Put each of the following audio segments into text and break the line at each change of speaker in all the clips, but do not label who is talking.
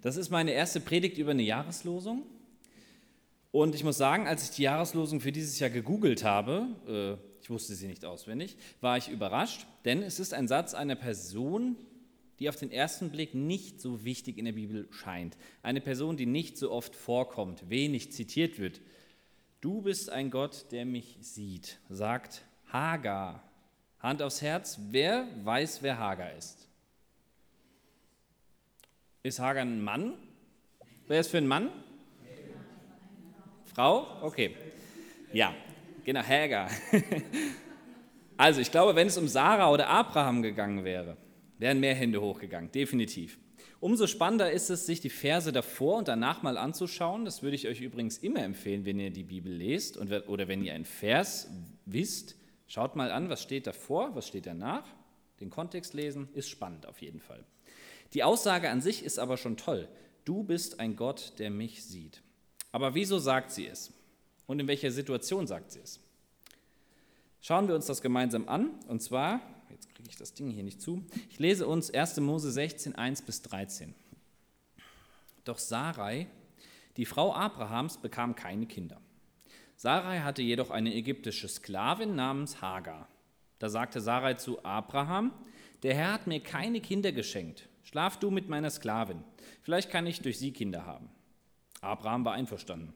Das ist meine erste Predigt über eine Jahreslosung. Und ich muss sagen, als ich die Jahreslosung für dieses Jahr gegoogelt habe, äh, ich wusste sie nicht auswendig, war ich überrascht, denn es ist ein Satz einer Person, die auf den ersten Blick nicht so wichtig in der Bibel scheint. Eine Person, die nicht so oft vorkommt, wenig zitiert wird. Du bist ein Gott, der mich sieht, sagt Hagar. Hand aufs Herz, wer weiß, wer Hagar ist? Ist Hagar ein Mann? Wer ist für ein Mann? Frau? Okay. Ja, genau, Hagar. Also, ich glaube, wenn es um Sarah oder Abraham gegangen wäre, wären mehr Hände hochgegangen, definitiv. Umso spannender ist es, sich die Verse davor und danach mal anzuschauen. Das würde ich euch übrigens immer empfehlen, wenn ihr die Bibel lest und, oder wenn ihr einen Vers wisst. Schaut mal an, was steht davor, was steht danach. Den Kontext lesen ist spannend auf jeden Fall. Die Aussage an sich ist aber schon toll. Du bist ein Gott, der mich sieht. Aber wieso sagt sie es? Und in welcher Situation sagt sie es? Schauen wir uns das gemeinsam an. Und zwar, jetzt kriege ich das Ding hier nicht zu, ich lese uns 1. Mose 16, 1 bis 13. Doch Sarai, die Frau Abrahams, bekam keine Kinder. Sarai hatte jedoch eine ägyptische Sklavin namens Hagar. Da sagte Sarai zu Abraham, der Herr hat mir keine Kinder geschenkt. Schlaf du mit meiner Sklavin. Vielleicht kann ich durch sie Kinder haben. Abraham war einverstanden.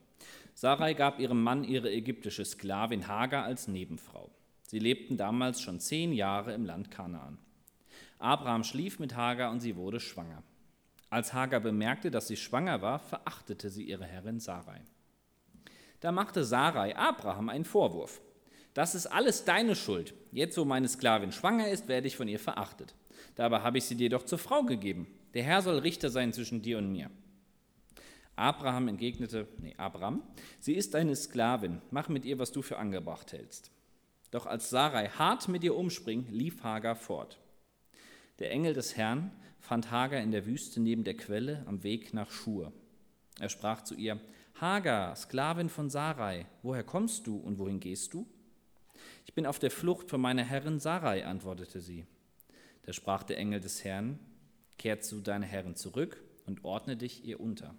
Sarai gab ihrem Mann ihre ägyptische Sklavin Hagar als Nebenfrau. Sie lebten damals schon zehn Jahre im Land Kanaan. Abraham schlief mit Hagar und sie wurde schwanger. Als Hagar bemerkte, dass sie schwanger war, verachtete sie ihre Herrin Sarai. Da machte Sarai Abraham einen Vorwurf. Das ist alles deine Schuld. Jetzt, wo meine Sklavin schwanger ist, werde ich von ihr verachtet. Dabei habe ich sie dir doch zur Frau gegeben. Der Herr soll Richter sein zwischen dir und mir. Abraham entgegnete, nee, Abraham, sie ist deine Sklavin, mach mit ihr, was du für angebracht hältst. Doch als Sarai hart mit ihr umspring, lief Hagar fort. Der Engel des Herrn fand Hagar in der Wüste neben der Quelle am Weg nach Schur. Er sprach zu ihr, Hagar, Sklavin von Sarai, woher kommst du und wohin gehst du? Ich bin auf der Flucht von meiner Herrin Sarai, antwortete sie. Da sprach der Engel des Herrn, kehr zu deiner Herrin zurück und ordne dich ihr unter.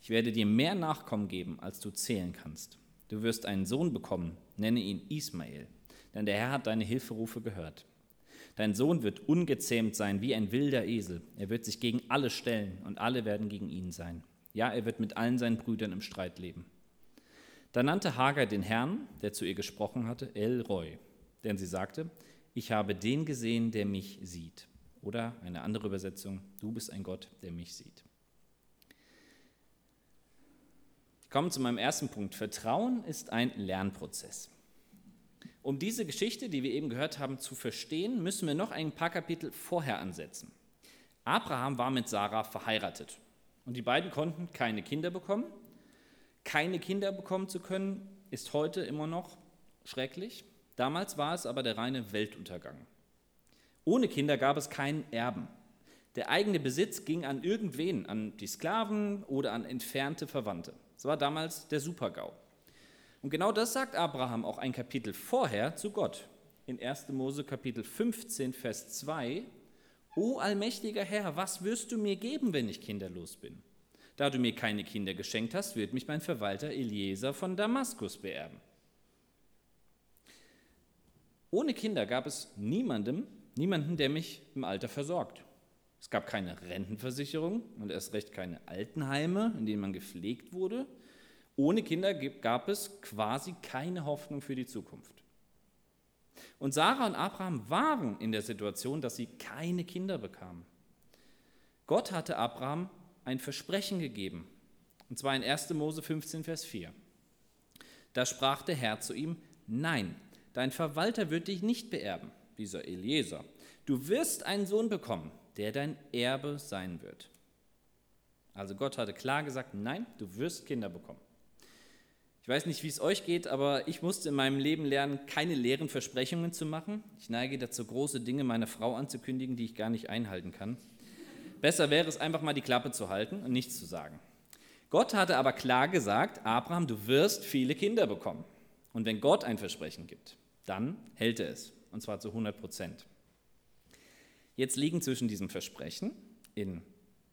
Ich werde dir mehr Nachkommen geben, als du zählen kannst. Du wirst einen Sohn bekommen, nenne ihn Ismael, denn der Herr hat deine Hilferufe gehört. Dein Sohn wird ungezähmt sein wie ein wilder Esel. Er wird sich gegen alle stellen und alle werden gegen ihn sein. Ja, er wird mit allen seinen Brüdern im Streit leben. Da nannte Hagar den Herrn, der zu ihr gesprochen hatte, El Roy, denn sie sagte, ich habe den gesehen, der mich sieht. Oder eine andere Übersetzung, du bist ein Gott, der mich sieht. Ich komme zu meinem ersten Punkt. Vertrauen ist ein Lernprozess. Um diese Geschichte, die wir eben gehört haben, zu verstehen, müssen wir noch ein paar Kapitel vorher ansetzen. Abraham war mit Sarah verheiratet und die beiden konnten keine Kinder bekommen. Keine Kinder bekommen zu können, ist heute immer noch schrecklich. Damals war es aber der reine Weltuntergang. Ohne Kinder gab es keinen Erben. Der eigene Besitz ging an irgendwen, an die Sklaven oder an entfernte Verwandte. Das war damals der Supergau. Und genau das sagt Abraham auch ein Kapitel vorher zu Gott. In 1. Mose Kapitel 15, Vers 2. O allmächtiger Herr, was wirst du mir geben, wenn ich kinderlos bin? Da du mir keine Kinder geschenkt hast, wird mich mein Verwalter Eliezer von Damaskus beerben. Ohne Kinder gab es niemandem, niemanden, der mich im Alter versorgt. Es gab keine Rentenversicherung und erst recht keine Altenheime, in denen man gepflegt wurde. Ohne Kinder gab es quasi keine Hoffnung für die Zukunft. Und Sarah und Abraham waren in der Situation, dass sie keine Kinder bekamen. Gott hatte Abraham ein Versprechen gegeben, und zwar in 1. Mose 15, Vers 4. Da sprach der Herr zu ihm, nein, Dein Verwalter wird dich nicht beerben, dieser Eliezer. Du wirst einen Sohn bekommen, der dein Erbe sein wird. Also Gott hatte klar gesagt, nein, du wirst Kinder bekommen. Ich weiß nicht, wie es euch geht, aber ich musste in meinem Leben lernen, keine leeren Versprechungen zu machen. Ich neige dazu, große Dinge meiner Frau anzukündigen, die ich gar nicht einhalten kann. Besser wäre es einfach mal die Klappe zu halten und nichts zu sagen. Gott hatte aber klar gesagt, Abraham, du wirst viele Kinder bekommen. Und wenn Gott ein Versprechen gibt, dann hält er es, und zwar zu 100 Prozent. Jetzt liegen zwischen diesem Versprechen in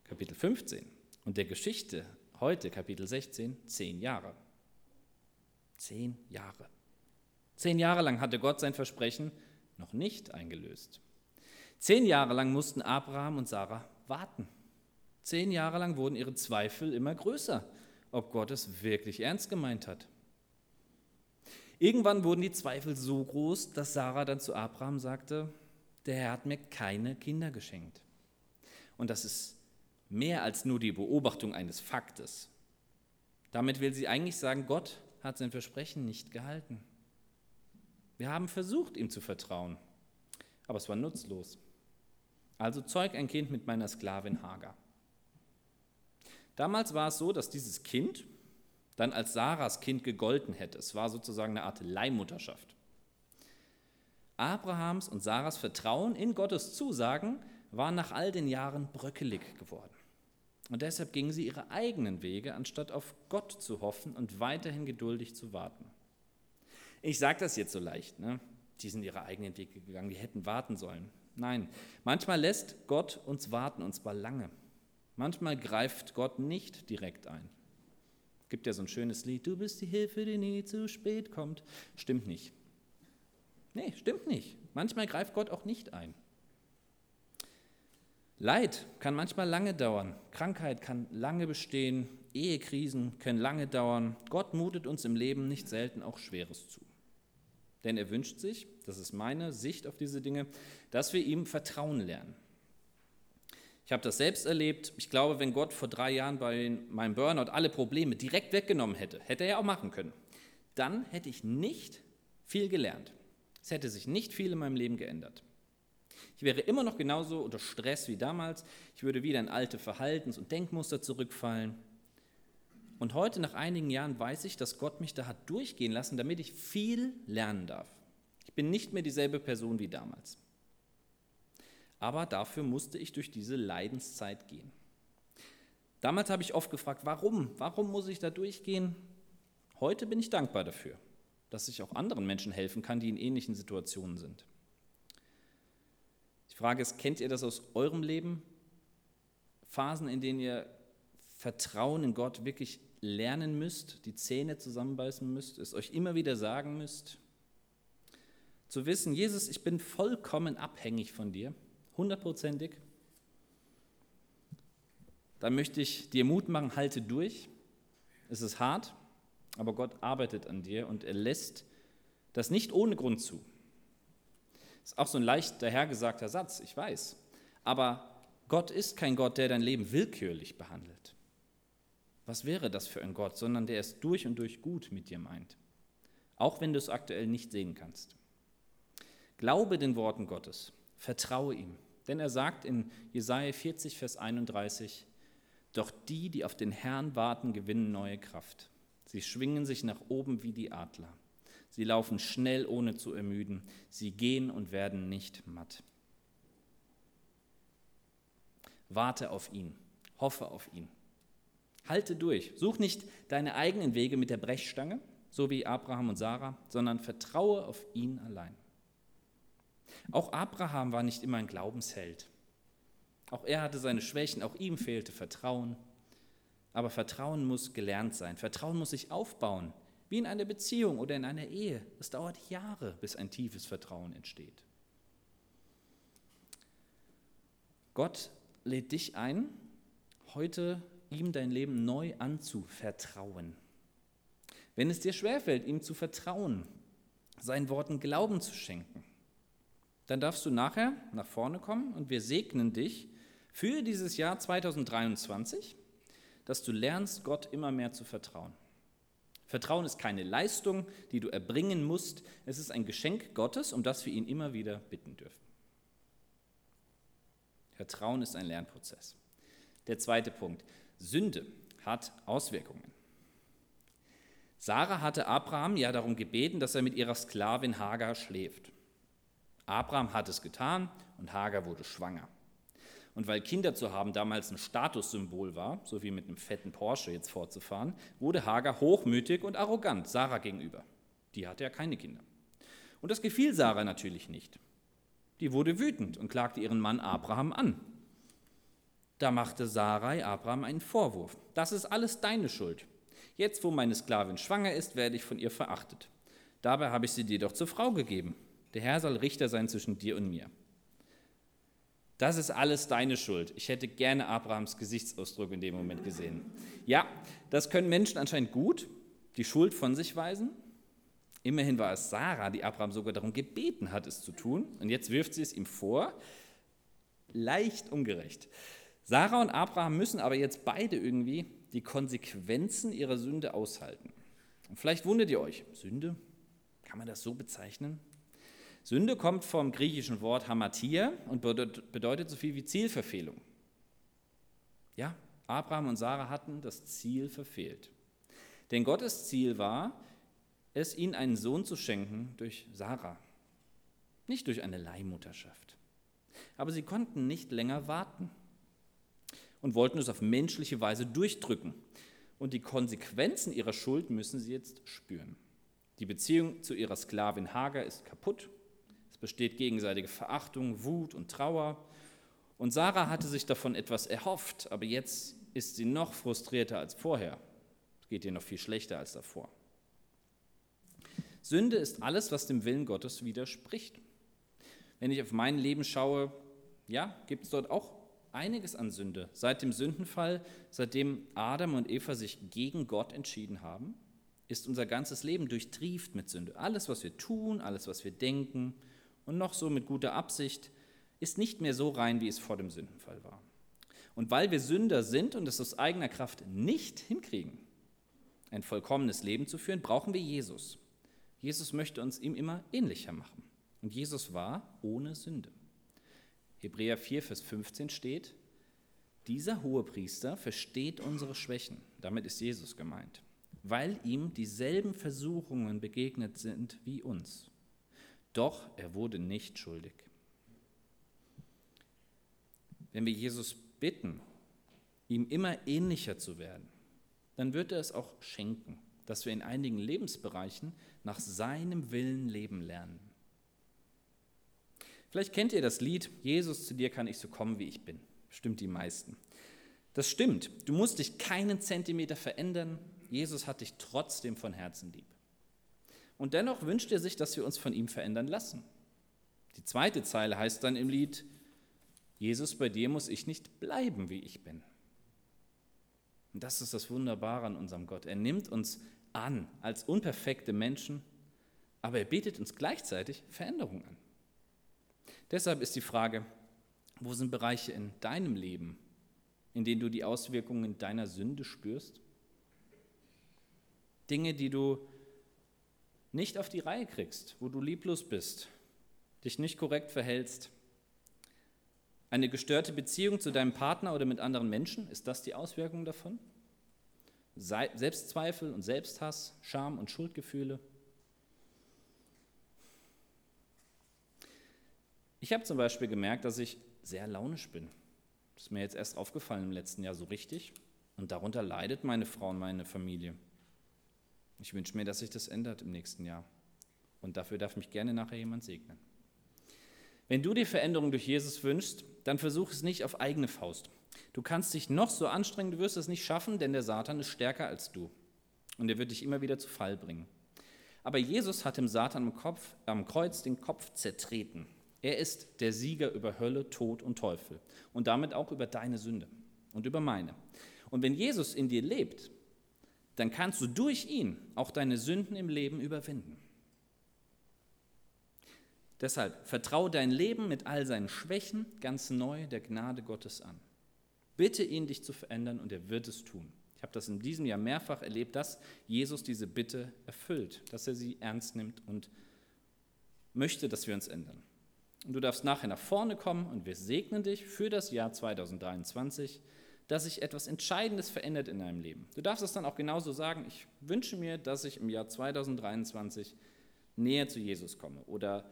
Kapitel 15 und der Geschichte heute, Kapitel 16, zehn Jahre. Zehn Jahre. Zehn Jahre lang hatte Gott sein Versprechen noch nicht eingelöst. Zehn Jahre lang mussten Abraham und Sarah warten. Zehn Jahre lang wurden ihre Zweifel immer größer, ob Gott es wirklich ernst gemeint hat. Irgendwann wurden die Zweifel so groß, dass Sarah dann zu Abraham sagte, der Herr hat mir keine Kinder geschenkt. Und das ist mehr als nur die Beobachtung eines Faktes. Damit will sie eigentlich sagen, Gott hat sein Versprechen nicht gehalten. Wir haben versucht, ihm zu vertrauen, aber es war nutzlos. Also zeug ein Kind mit meiner Sklavin Hagar. Damals war es so, dass dieses Kind dann als Sarahs Kind gegolten hätte. Es war sozusagen eine Art Leihmutterschaft. Abrahams und Sarahs Vertrauen in Gottes Zusagen war nach all den Jahren bröckelig geworden. Und deshalb gingen sie ihre eigenen Wege, anstatt auf Gott zu hoffen und weiterhin geduldig zu warten. Ich sage das jetzt so leicht, ne? die sind ihre eigenen Wege gegangen, die hätten warten sollen. Nein, manchmal lässt Gott uns warten, und zwar lange. Manchmal greift Gott nicht direkt ein. Gibt ja so ein schönes Lied, du bist die Hilfe, die nie zu spät kommt. Stimmt nicht. Nee, stimmt nicht. Manchmal greift Gott auch nicht ein. Leid kann manchmal lange dauern, Krankheit kann lange bestehen, Ehekrisen können lange dauern. Gott mutet uns im Leben nicht selten auch Schweres zu. Denn er wünscht sich, das ist meine Sicht auf diese Dinge, dass wir ihm vertrauen lernen. Ich habe das selbst erlebt. Ich glaube, wenn Gott vor drei Jahren bei meinem Burnout alle Probleme direkt weggenommen hätte, hätte er ja auch machen können, dann hätte ich nicht viel gelernt. Es hätte sich nicht viel in meinem Leben geändert. Ich wäre immer noch genauso unter Stress wie damals. Ich würde wieder in alte Verhaltens- und Denkmuster zurückfallen. Und heute, nach einigen Jahren, weiß ich, dass Gott mich da hat durchgehen lassen, damit ich viel lernen darf. Ich bin nicht mehr dieselbe Person wie damals. Aber dafür musste ich durch diese Leidenszeit gehen. Damals habe ich oft gefragt, warum? Warum muss ich da durchgehen? Heute bin ich dankbar dafür, dass ich auch anderen Menschen helfen kann, die in ähnlichen Situationen sind. Frage ist, kennt ihr das aus eurem Leben? Phasen, in denen ihr Vertrauen in Gott wirklich lernen müsst, die Zähne zusammenbeißen müsst, es euch immer wieder sagen müsst. Zu wissen, Jesus, ich bin vollkommen abhängig von dir, hundertprozentig. Dann möchte ich dir Mut machen, halte durch. Es ist hart, aber Gott arbeitet an dir und er lässt das nicht ohne Grund zu. Ist auch so ein leicht dahergesagter Satz, ich weiß. Aber Gott ist kein Gott, der dein Leben willkürlich behandelt. Was wäre das für ein Gott, sondern der es durch und durch gut mit dir meint. Auch wenn du es aktuell nicht sehen kannst. Glaube den Worten Gottes, vertraue ihm. Denn er sagt in Jesaja 40, Vers 31, Doch die, die auf den Herrn warten, gewinnen neue Kraft. Sie schwingen sich nach oben wie die Adler. Sie laufen schnell, ohne zu ermüden. Sie gehen und werden nicht matt. Warte auf ihn. Hoffe auf ihn. Halte durch. Such nicht deine eigenen Wege mit der Brechstange, so wie Abraham und Sarah, sondern vertraue auf ihn allein. Auch Abraham war nicht immer ein Glaubensheld. Auch er hatte seine Schwächen, auch ihm fehlte Vertrauen. Aber Vertrauen muss gelernt sein. Vertrauen muss sich aufbauen. Wie in einer Beziehung oder in einer Ehe. Es dauert Jahre, bis ein tiefes Vertrauen entsteht. Gott lädt dich ein, heute ihm dein Leben neu anzuvertrauen. Wenn es dir schwerfällt, ihm zu vertrauen, seinen Worten Glauben zu schenken, dann darfst du nachher nach vorne kommen und wir segnen dich für dieses Jahr 2023, dass du lernst, Gott immer mehr zu vertrauen. Vertrauen ist keine Leistung, die du erbringen musst. Es ist ein Geschenk Gottes, um das wir ihn immer wieder bitten dürfen. Vertrauen ist ein Lernprozess. Der zweite Punkt. Sünde hat Auswirkungen. Sarah hatte Abraham ja darum gebeten, dass er mit ihrer Sklavin Hagar schläft. Abraham hat es getan und Hagar wurde schwanger. Und weil Kinder zu haben damals ein Statussymbol war, so wie mit einem fetten Porsche jetzt fortzufahren, wurde Hagar hochmütig und arrogant Sarah gegenüber. Die hatte ja keine Kinder. Und das gefiel Sarah natürlich nicht. Die wurde wütend und klagte ihren Mann Abraham an. Da machte Sarai Abraham einen Vorwurf. Das ist alles deine Schuld. Jetzt, wo meine Sklavin schwanger ist, werde ich von ihr verachtet. Dabei habe ich sie dir doch zur Frau gegeben. Der Herr soll Richter sein zwischen dir und mir. Das ist alles deine Schuld. Ich hätte gerne Abrahams Gesichtsausdruck in dem Moment gesehen. Ja, das können Menschen anscheinend gut, die Schuld von sich weisen. Immerhin war es Sarah, die Abraham sogar darum gebeten hat, es zu tun. Und jetzt wirft sie es ihm vor. Leicht ungerecht. Sarah und Abraham müssen aber jetzt beide irgendwie die Konsequenzen ihrer Sünde aushalten. Und vielleicht wundert ihr euch, Sünde? Kann man das so bezeichnen? Sünde kommt vom griechischen Wort Hamatia und bedeutet so viel wie Zielverfehlung. Ja, Abraham und Sarah hatten das Ziel verfehlt. Denn Gottes Ziel war, es ihnen einen Sohn zu schenken durch Sarah, nicht durch eine Leihmutterschaft. Aber sie konnten nicht länger warten und wollten es auf menschliche Weise durchdrücken. Und die Konsequenzen ihrer Schuld müssen sie jetzt spüren. Die Beziehung zu ihrer Sklavin Hagar ist kaputt besteht gegenseitige Verachtung, Wut und Trauer. Und Sarah hatte sich davon etwas erhofft, aber jetzt ist sie noch frustrierter als vorher. Es geht ihr noch viel schlechter als davor. Sünde ist alles, was dem Willen Gottes widerspricht. Wenn ich auf mein Leben schaue, ja, gibt es dort auch einiges an Sünde. Seit dem Sündenfall, seitdem Adam und Eva sich gegen Gott entschieden haben, ist unser ganzes Leben durchtrieft mit Sünde. Alles, was wir tun, alles, was wir denken, und noch so mit guter Absicht, ist nicht mehr so rein, wie es vor dem Sündenfall war. Und weil wir Sünder sind und es aus eigener Kraft nicht hinkriegen, ein vollkommenes Leben zu führen, brauchen wir Jesus. Jesus möchte uns ihm immer ähnlicher machen. Und Jesus war ohne Sünde. Hebräer 4, Vers 15 steht, dieser Hohepriester versteht unsere Schwächen, damit ist Jesus gemeint, weil ihm dieselben Versuchungen begegnet sind wie uns. Doch er wurde nicht schuldig. Wenn wir Jesus bitten, ihm immer ähnlicher zu werden, dann wird er es auch schenken, dass wir in einigen Lebensbereichen nach seinem Willen leben lernen. Vielleicht kennt ihr das Lied, Jesus, zu dir kann ich so kommen, wie ich bin. Stimmt die meisten. Das stimmt. Du musst dich keinen Zentimeter verändern. Jesus hat dich trotzdem von Herzen lieb. Und dennoch wünscht er sich, dass wir uns von ihm verändern lassen. Die zweite Zeile heißt dann im Lied, Jesus, bei dir muss ich nicht bleiben, wie ich bin. Und das ist das Wunderbare an unserem Gott. Er nimmt uns an als unperfekte Menschen, aber er bietet uns gleichzeitig Veränderung an. Deshalb ist die Frage, wo sind Bereiche in deinem Leben, in denen du die Auswirkungen deiner Sünde spürst? Dinge, die du nicht auf die Reihe kriegst, wo du lieblos bist, dich nicht korrekt verhältst. Eine gestörte Beziehung zu deinem Partner oder mit anderen Menschen, ist das die Auswirkung davon? Selbstzweifel und Selbsthass, Scham und Schuldgefühle. Ich habe zum Beispiel gemerkt, dass ich sehr launisch bin. Das ist mir jetzt erst aufgefallen im letzten Jahr so richtig. Und darunter leidet meine Frau und meine Familie. Ich wünsche mir, dass sich das ändert im nächsten Jahr. Und dafür darf mich gerne nachher jemand segnen. Wenn du die Veränderung durch Jesus wünschst, dann versuch es nicht auf eigene Faust. Du kannst dich noch so anstrengen, du wirst es nicht schaffen, denn der Satan ist stärker als du. Und er wird dich immer wieder zu Fall bringen. Aber Jesus hat dem Satan am, Kopf, am Kreuz den Kopf zertreten. Er ist der Sieger über Hölle, Tod und Teufel. Und damit auch über deine Sünde und über meine. Und wenn Jesus in dir lebt, dann kannst du durch ihn auch deine Sünden im Leben überwinden. Deshalb vertraue dein Leben mit all seinen Schwächen ganz neu der Gnade Gottes an. Bitte ihn, dich zu verändern und er wird es tun. Ich habe das in diesem Jahr mehrfach erlebt, dass Jesus diese Bitte erfüllt, dass er sie ernst nimmt und möchte, dass wir uns ändern. Und du darfst nachher nach vorne kommen und wir segnen dich für das Jahr 2023 dass sich etwas Entscheidendes verändert in deinem Leben. Du darfst es dann auch genauso sagen, ich wünsche mir, dass ich im Jahr 2023 näher zu Jesus komme oder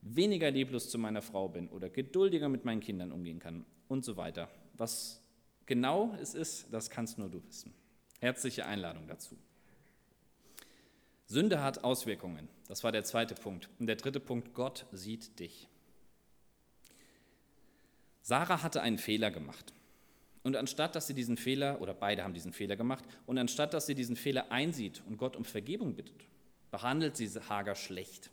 weniger lieblos zu meiner Frau bin oder geduldiger mit meinen Kindern umgehen kann und so weiter. Was genau es ist, das kannst nur du wissen. Herzliche Einladung dazu. Sünde hat Auswirkungen. Das war der zweite Punkt. Und der dritte Punkt, Gott sieht dich. Sarah hatte einen Fehler gemacht. Und anstatt dass sie diesen Fehler, oder beide haben diesen Fehler gemacht, und anstatt dass sie diesen Fehler einsieht und Gott um Vergebung bittet, behandelt sie Hagar schlecht.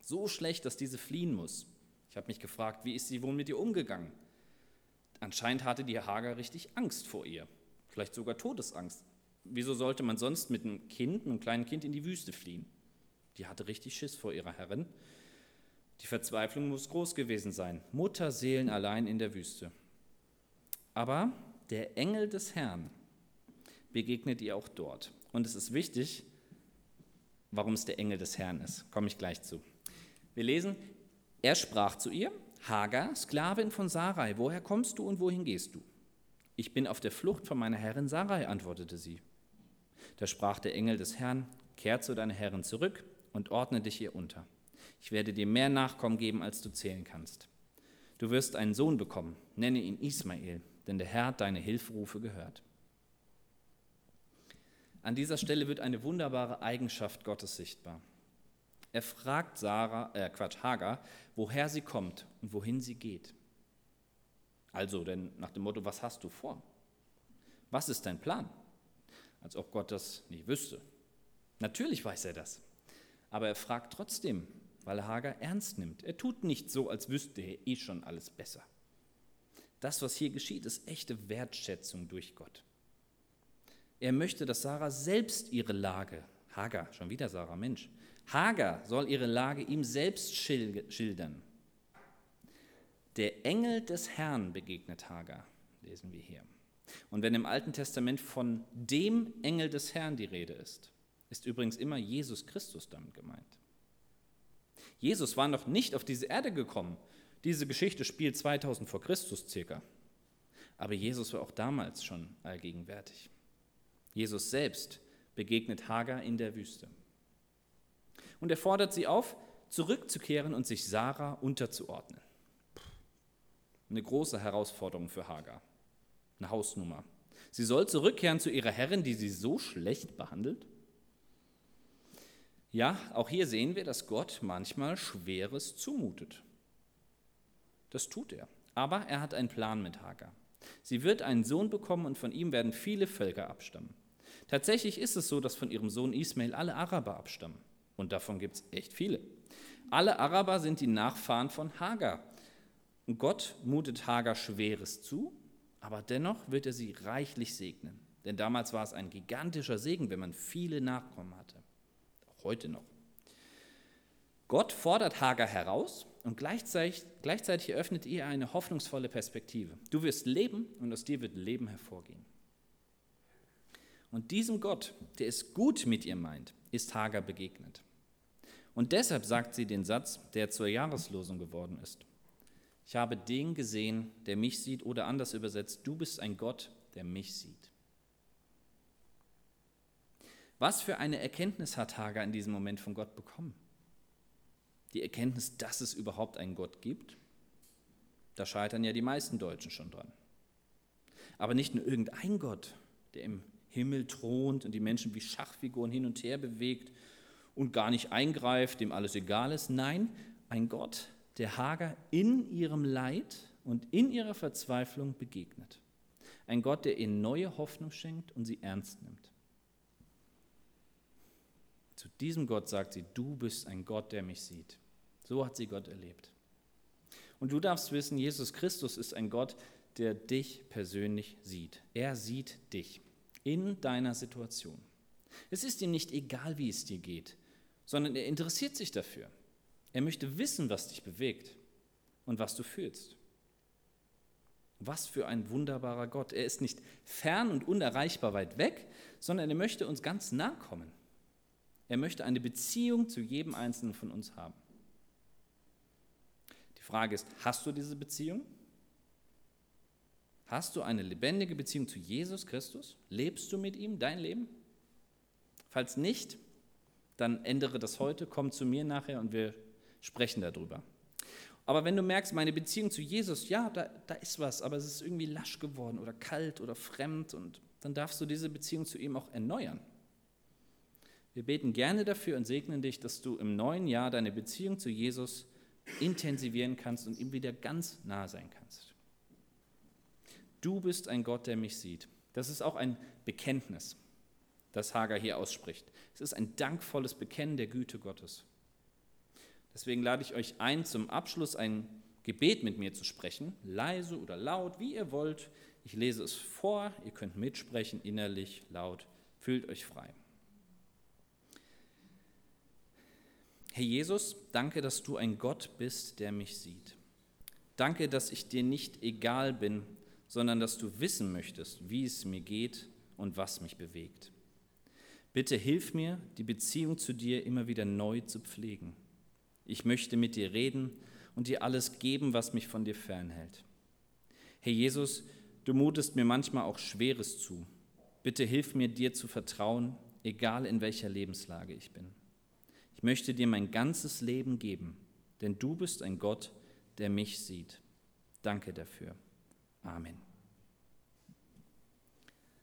So schlecht, dass diese fliehen muss. Ich habe mich gefragt, wie ist sie wohl mit ihr umgegangen? Anscheinend hatte die Hagar richtig Angst vor ihr, vielleicht sogar Todesangst. Wieso sollte man sonst mit einem Kind, einem kleinen Kind in die Wüste fliehen? Die hatte richtig Schiss vor ihrer Herrin. Die Verzweiflung muss groß gewesen sein. Mutterseelen allein in der Wüste. Aber der Engel des Herrn begegnet ihr auch dort. Und es ist wichtig, warum es der Engel des Herrn ist. Komme ich gleich zu. Wir lesen, er sprach zu ihr, Hagar, Sklavin von Sarai, woher kommst du und wohin gehst du? Ich bin auf der Flucht von meiner Herrin Sarai, antwortete sie. Da sprach der Engel des Herrn, kehr zu deiner Herrin zurück und ordne dich ihr unter. Ich werde dir mehr Nachkommen geben, als du zählen kannst. Du wirst einen Sohn bekommen, nenne ihn Ismael, denn der Herr hat deine Hilferufe gehört. An dieser Stelle wird eine wunderbare Eigenschaft Gottes sichtbar. Er fragt Sarah, äh Quatsch, Hagar, woher sie kommt und wohin sie geht. Also, denn nach dem Motto, was hast du vor? Was ist dein Plan? Als ob Gott das nicht wüsste. Natürlich weiß er das. Aber er fragt trotzdem, weil er Hagar ernst nimmt. Er tut nicht so, als wüsste er eh schon alles besser. Das, was hier geschieht, ist echte Wertschätzung durch Gott. Er möchte, dass Sarah selbst ihre Lage, Hagar, schon wieder Sarah, Mensch, Hagar soll ihre Lage ihm selbst schildern. Der Engel des Herrn begegnet Hagar, lesen wir hier. Und wenn im Alten Testament von dem Engel des Herrn die Rede ist, ist übrigens immer Jesus Christus damit gemeint. Jesus war noch nicht auf diese Erde gekommen. Diese Geschichte spielt 2000 vor Christus circa. Aber Jesus war auch damals schon allgegenwärtig. Jesus selbst begegnet Hagar in der Wüste. Und er fordert sie auf, zurückzukehren und sich Sarah unterzuordnen. Eine große Herausforderung für Hagar. Eine Hausnummer. Sie soll zurückkehren zu ihrer Herrin, die sie so schlecht behandelt. Ja, auch hier sehen wir, dass Gott manchmal Schweres zumutet. Das tut er. Aber er hat einen Plan mit Hagar. Sie wird einen Sohn bekommen und von ihm werden viele Völker abstammen. Tatsächlich ist es so, dass von ihrem Sohn Ismail alle Araber abstammen. Und davon gibt es echt viele. Alle Araber sind die Nachfahren von Hagar. Und Gott mutet Hagar Schweres zu, aber dennoch wird er sie reichlich segnen. Denn damals war es ein gigantischer Segen, wenn man viele Nachkommen hatte. Auch heute noch. Gott fordert Hagar heraus und gleichzeitig, gleichzeitig eröffnet ihr eine hoffnungsvolle Perspektive. Du wirst leben und aus dir wird Leben hervorgehen. Und diesem Gott, der es gut mit ihr meint, ist Hagar begegnet. Und deshalb sagt sie den Satz, der zur Jahreslosung geworden ist. Ich habe den gesehen, der mich sieht, oder anders übersetzt, du bist ein Gott, der mich sieht. Was für eine Erkenntnis hat Hagar in diesem Moment von Gott bekommen? Die Erkenntnis, dass es überhaupt einen Gott gibt? Da scheitern ja die meisten Deutschen schon dran. Aber nicht nur irgendein Gott, der im Himmel thront und die Menschen wie Schachfiguren hin und her bewegt und gar nicht eingreift, dem alles egal ist. Nein, ein Gott, der Hagar in ihrem Leid und in ihrer Verzweiflung begegnet. Ein Gott, der ihnen neue Hoffnung schenkt und sie ernst nimmt. Zu diesem Gott sagt sie, du bist ein Gott, der mich sieht. So hat sie Gott erlebt. Und du darfst wissen, Jesus Christus ist ein Gott, der dich persönlich sieht. Er sieht dich in deiner Situation. Es ist ihm nicht egal, wie es dir geht sondern er interessiert sich dafür. Er möchte wissen, was dich bewegt und was du fühlst. Was für ein wunderbarer Gott. Er ist nicht fern und unerreichbar weit weg, sondern er möchte uns ganz nah kommen. Er möchte eine Beziehung zu jedem Einzelnen von uns haben. Frage ist, hast du diese Beziehung? Hast du eine lebendige Beziehung zu Jesus Christus? Lebst du mit ihm dein Leben? Falls nicht, dann ändere das heute, komm zu mir nachher und wir sprechen darüber. Aber wenn du merkst, meine Beziehung zu Jesus, ja, da, da ist was, aber es ist irgendwie lasch geworden oder kalt oder fremd, und dann darfst du diese Beziehung zu ihm auch erneuern. Wir beten gerne dafür und segnen dich, dass du im neuen Jahr deine Beziehung zu Jesus intensivieren kannst und ihm wieder ganz nah sein kannst. Du bist ein Gott, der mich sieht. Das ist auch ein Bekenntnis, das Hagar hier ausspricht. Es ist ein dankvolles Bekennen der Güte Gottes. Deswegen lade ich euch ein, zum Abschluss ein Gebet mit mir zu sprechen, leise oder laut, wie ihr wollt. Ich lese es vor, ihr könnt mitsprechen, innerlich, laut. Fühlt euch frei. Herr Jesus, danke, dass du ein Gott bist, der mich sieht. Danke, dass ich dir nicht egal bin, sondern dass du wissen möchtest, wie es mir geht und was mich bewegt. Bitte hilf mir, die Beziehung zu dir immer wieder neu zu pflegen. Ich möchte mit dir reden und dir alles geben, was mich von dir fernhält. Herr Jesus, du mutest mir manchmal auch Schweres zu. Bitte hilf mir, dir zu vertrauen, egal in welcher Lebenslage ich bin. Ich möchte dir mein ganzes Leben geben, denn du bist ein Gott, der mich sieht. Danke dafür. Amen.